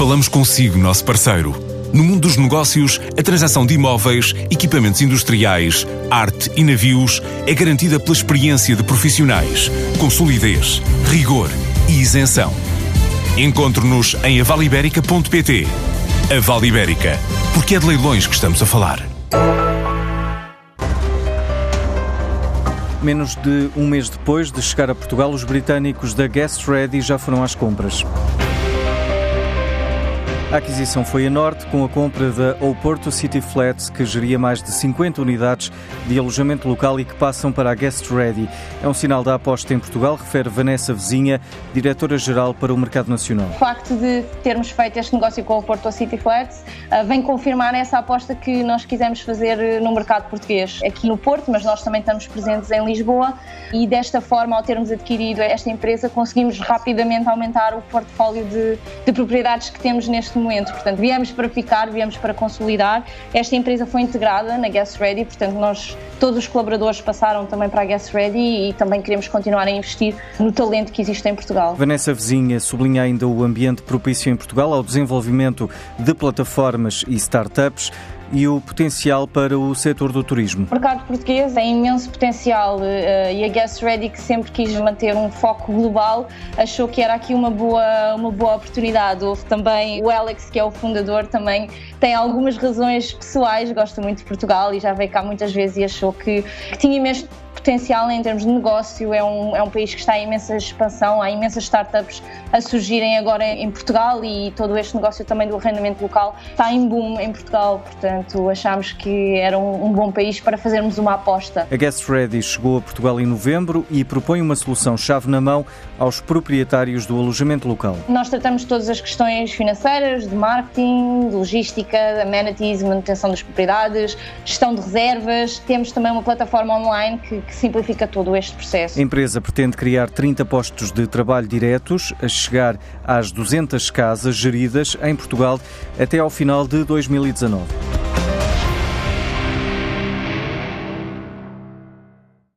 Falamos consigo, nosso parceiro. No mundo dos negócios, a transação de imóveis, equipamentos industriais, arte e navios é garantida pela experiência de profissionais, com solidez, rigor e isenção. Encontre-nos em avaliberica.pt. A Vale Ibérica, porque é de leilões que estamos a falar. Menos de um mês depois de chegar a Portugal, os britânicos da Guest Ready já foram às compras. A aquisição foi a norte com a compra da Oporto City Flats, que geria mais de 50 unidades de alojamento local e que passam para a Guest Ready. É um sinal da aposta em Portugal, refere Vanessa Vizinha, diretora-geral para o mercado nacional. O facto de termos feito este negócio com a Oporto City Flats uh, vem confirmar essa aposta que nós quisemos fazer eh, no mercado português, aqui no Porto, mas nós também estamos presentes em Lisboa e desta forma, ao termos adquirido esta empresa, conseguimos rapidamente aumentar o portfólio de, de propriedades que temos neste momento. Portanto, viemos para ficar, viemos para consolidar. Esta empresa foi integrada na Guest Ready, portanto, nós, todos os colaboradores passaram também para a Guest Ready e também queremos continuar a investir no talento que existe em Portugal. Vanessa Vizinha sublinha ainda o ambiente propício em Portugal ao desenvolvimento de plataformas e startups e o potencial para o setor do turismo? O mercado português tem imenso potencial uh, e a Guest Ready, que sempre quis manter um foco global, achou que era aqui uma boa, uma boa oportunidade. Houve também o Alex, que é o fundador, também tem algumas razões pessoais, gosta muito de Portugal e já veio cá muitas vezes e achou que, que tinha imenso potencial em termos de negócio, é um, é um país que está em imensa expansão, há imensas startups a surgirem agora em Portugal e todo este negócio também do arrendamento local está em boom em Portugal, portanto achámos que era um, um bom país para fazermos uma aposta. A Guest Ready chegou a Portugal em novembro e propõe uma solução chave na mão aos proprietários do alojamento local. Nós tratamos todas as questões financeiras, de marketing, de logística, amenities, manutenção das propriedades, gestão de reservas. Temos também uma plataforma online que que simplifica todo este processo. A empresa pretende criar 30 postos de trabalho diretos, a chegar às 200 casas geridas em Portugal até ao final de 2019.